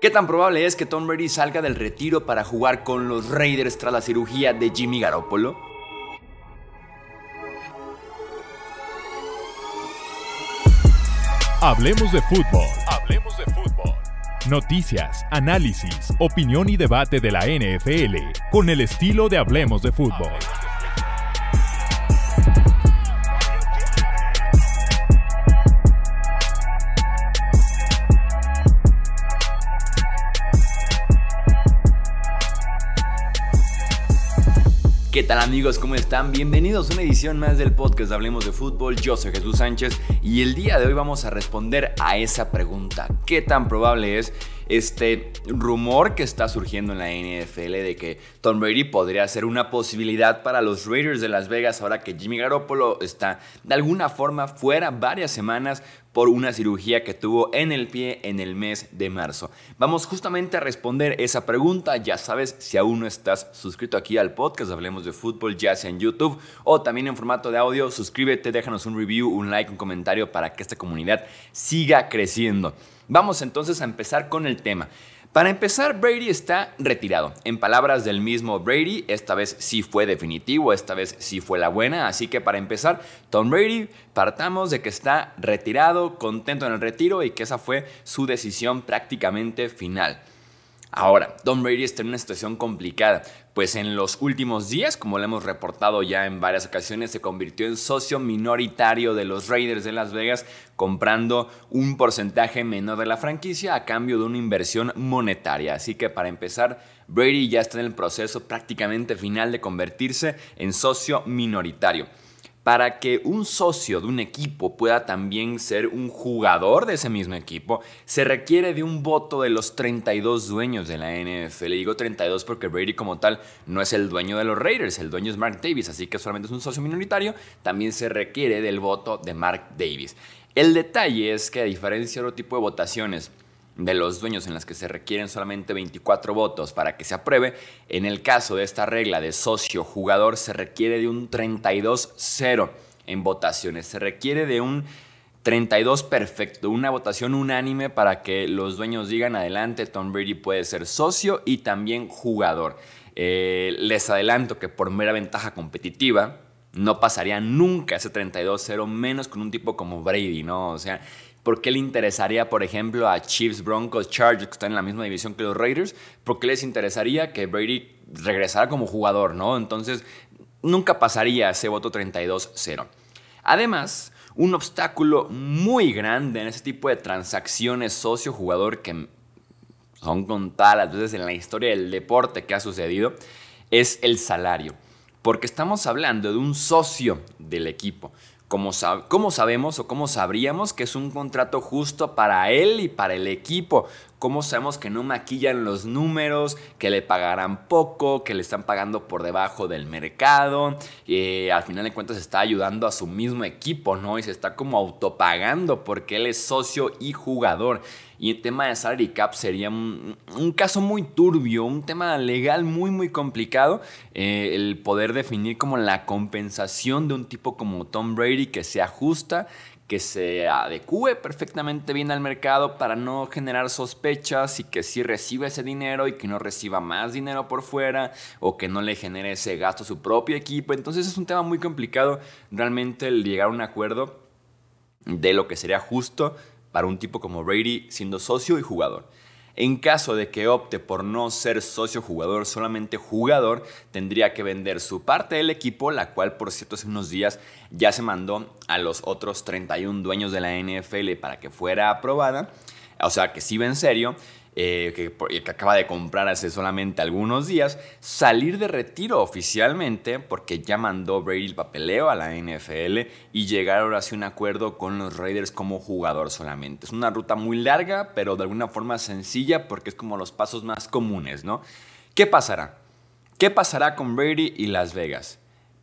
¿Qué tan probable es que Tom Brady salga del retiro para jugar con los Raiders tras la cirugía de Jimmy Garoppolo? Hablemos de fútbol. Hablemos de fútbol. Noticias, análisis, opinión y debate de la NFL con el estilo de Hablemos de fútbol. ¿Qué tal amigos? ¿Cómo están? Bienvenidos a una edición más del podcast Hablemos de Fútbol. Yo soy Jesús Sánchez y el día de hoy vamos a responder a esa pregunta. ¿Qué tan probable es este rumor que está surgiendo en la NFL de que Tom Brady podría ser una posibilidad para los Raiders de Las Vegas ahora que Jimmy Garoppolo está de alguna forma fuera varias semanas por una cirugía que tuvo en el pie en el mes de marzo. Vamos justamente a responder esa pregunta. Ya sabes, si aún no estás suscrito aquí al podcast, hablemos de fútbol, ya sea en YouTube o también en formato de audio, suscríbete, déjanos un review, un like, un comentario para que esta comunidad siga creciendo. Vamos entonces a empezar con el tema. Para empezar, Brady está retirado. En palabras del mismo Brady, esta vez sí fue definitivo, esta vez sí fue la buena. Así que para empezar, Tom Brady, partamos de que está retirado, contento en el retiro y que esa fue su decisión prácticamente final. Ahora, Tom Brady está en una situación complicada, pues en los últimos días, como lo hemos reportado ya en varias ocasiones, se convirtió en socio minoritario de los Raiders de Las Vegas, comprando un porcentaje menor de la franquicia a cambio de una inversión monetaria. Así que para empezar, Brady ya está en el proceso prácticamente final de convertirse en socio minoritario para que un socio de un equipo pueda también ser un jugador de ese mismo equipo, se requiere de un voto de los 32 dueños de la NFL. Le digo 32 porque Brady como tal no es el dueño de los Raiders, el dueño es Mark Davis, así que solamente es un socio minoritario, también se requiere del voto de Mark Davis. El detalle es que a diferencia de otro tipo de votaciones, de los dueños en las que se requieren solamente 24 votos para que se apruebe, en el caso de esta regla de socio jugador se requiere de un 32-0 en votaciones, se requiere de un 32 perfecto, una votación unánime para que los dueños digan adelante, Tom Brady puede ser socio y también jugador. Eh, les adelanto que por mera ventaja competitiva, no pasaría nunca ese 32-0 menos con un tipo como Brady, ¿no? O sea, ¿Por qué le interesaría, por ejemplo, a Chiefs, Broncos, Chargers, que están en la misma división que los Raiders? ¿Por qué les interesaría que Brady regresara como jugador, no? Entonces, nunca pasaría ese voto 32-0. Además, un obstáculo muy grande en ese tipo de transacciones socio-jugador que son contadas veces en la historia del deporte que ha sucedido, es el salario. Porque estamos hablando de un socio del equipo. ¿Cómo, sabemos o cómo sabríamos que es un contrato justo para él y para el equipo? ¿Cómo sabemos que no maquillan los números, que le pagarán poco, que le están pagando por debajo del mercado? Eh, al final de cuentas está ayudando a su mismo equipo, ¿no? Y se está como autopagando porque él es socio y jugador. Y el tema de salary cap sería un, caso muy turbio, un tema legal muy, muy complicado. Eh, el poder definir como la compensación de un tipo como Tom Brady que se ajusta, que se adecue perfectamente bien al mercado para no generar sospechas y que sí reciba ese dinero y que no reciba más dinero por fuera o que no le genere ese gasto a su propio equipo. Entonces es un tema muy complicado realmente el llegar a un acuerdo de lo que sería justo para un tipo como Brady siendo socio y jugador. En caso de que opte por no ser socio jugador, solamente jugador, tendría que vender su parte del equipo, la cual por cierto hace unos días ya se mandó a los otros 31 dueños de la NFL para que fuera aprobada. O sea que sí va en serio. Eh, que, acaba de comprar hace solamente algunos días, salir de retiro oficialmente, porque ya mandó Brady el papeleo a la NFL y llegar ahora a un acuerdo con los Raiders como jugador solamente. Es una ruta muy larga, pero de alguna forma sencilla, porque es como los pasos más comunes, ¿no? ¿Qué pasará? ¿Qué pasará con Brady y Las Vegas?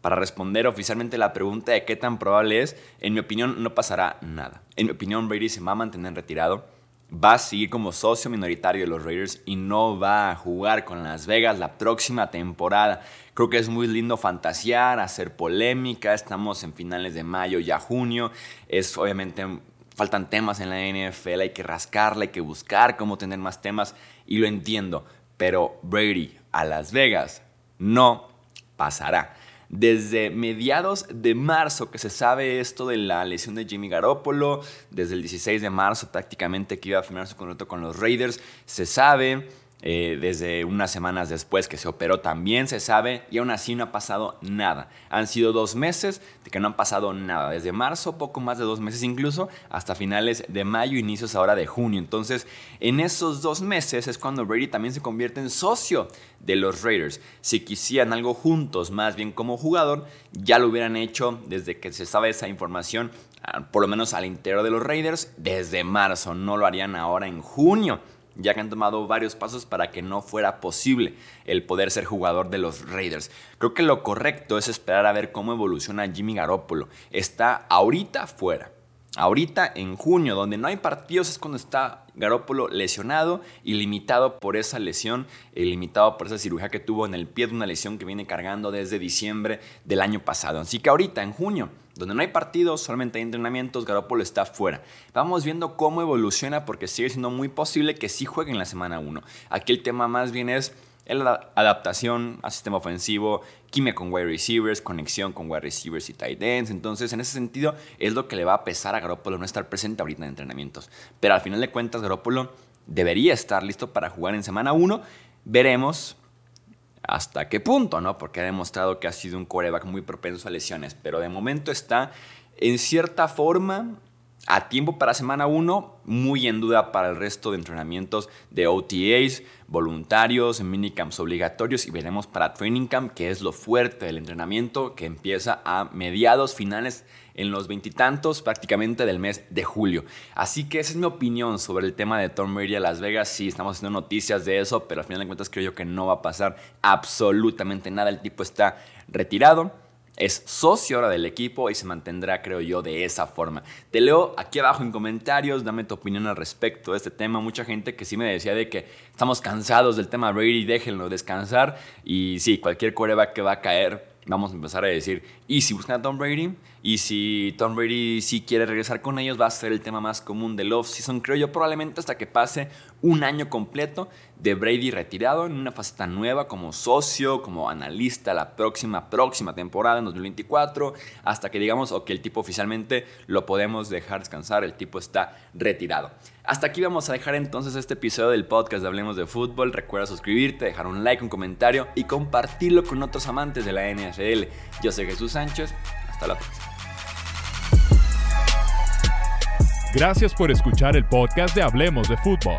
Para responder oficialmente la pregunta de qué tan probable es, en mi opinión no pasará nada. En mi opinión Brady se va a mantener retirado va a seguir como socio minoritario de los Raiders y no va a jugar con Las Vegas la próxima temporada. Creo que es muy lindo fantasear, hacer polémica. Estamos en finales de mayo, ya junio. Es obviamente faltan temas en la NFL, hay que rascarla, hay que buscar cómo tener más temas y lo entiendo, pero Brady a Las Vegas no pasará. Desde mediados de marzo que se sabe esto de la lesión de Jimmy Garoppolo, desde el 16 de marzo prácticamente que iba a firmar su contrato con los Raiders, se sabe eh, desde unas semanas después que se operó también se sabe y aún así no ha pasado nada. Han sido dos meses de que no han pasado nada, desde marzo, poco más de dos meses incluso, hasta finales de mayo, inicios ahora de junio. Entonces, en esos dos meses es cuando Brady también se convierte en socio de los Raiders. Si quisieran algo juntos, más bien como jugador, ya lo hubieran hecho desde que se sabe esa información, ah, por lo menos al interior de los Raiders, desde marzo. No lo harían ahora en junio ya que han tomado varios pasos para que no fuera posible el poder ser jugador de los Raiders. Creo que lo correcto es esperar a ver cómo evoluciona Jimmy Garoppolo. Está ahorita fuera. Ahorita en junio, donde no hay partidos, es cuando está Garoppolo lesionado y limitado por esa lesión, y limitado por esa cirugía que tuvo en el pie de una lesión que viene cargando desde diciembre del año pasado. Así que ahorita en junio donde no hay partidos, solamente hay entrenamientos, Garoppolo está fuera. Vamos viendo cómo evoluciona porque sigue siendo muy posible que sí juegue en la semana 1. Aquí el tema más bien es la adaptación al sistema ofensivo, química con wide receivers, conexión con wide receivers y tight ends. Entonces, en ese sentido, es lo que le va a pesar a Garoppolo no estar presente ahorita en entrenamientos. Pero al final de cuentas, Garoppolo debería estar listo para jugar en semana 1. Veremos hasta qué punto, ¿no? Porque ha demostrado que ha sido un coreback muy propenso a lesiones, pero de momento está en cierta forma a tiempo para semana 1, muy en duda para el resto de entrenamientos de OTAs, voluntarios, minicamps obligatorios y veremos para training camp, que es lo fuerte del entrenamiento, que empieza a mediados, finales, en los veintitantos prácticamente del mes de julio. Así que esa es mi opinión sobre el tema de Tom Brady a Las Vegas. Sí, estamos haciendo noticias de eso, pero al final de cuentas creo yo que no va a pasar absolutamente nada. El tipo está retirado es socio ahora del equipo y se mantendrá, creo yo, de esa forma. Te leo aquí abajo en comentarios, dame tu opinión al respecto de este tema. Mucha gente que sí me decía de que estamos cansados del tema Brady, déjenlo descansar. Y sí, cualquier coreback que va a caer vamos a empezar a decir, ¿y si buscan a Tom Brady? ¿Y si Tom Brady sí quiere regresar con ellos? Va a ser el tema más común del off-season, creo yo, probablemente hasta que pase un año completo de Brady retirado en una faceta nueva como socio, como analista la próxima, próxima temporada en 2024, hasta que digamos, ok, el tipo oficialmente lo podemos dejar descansar, el tipo está retirado. Hasta aquí vamos a dejar entonces este episodio del podcast de Hablemos de Fútbol. Recuerda suscribirte, dejar un like, un comentario y compartirlo con otros amantes de la NFL. Yo soy Jesús Sánchez. Hasta la próxima. Gracias por escuchar el podcast de Hablemos de Fútbol.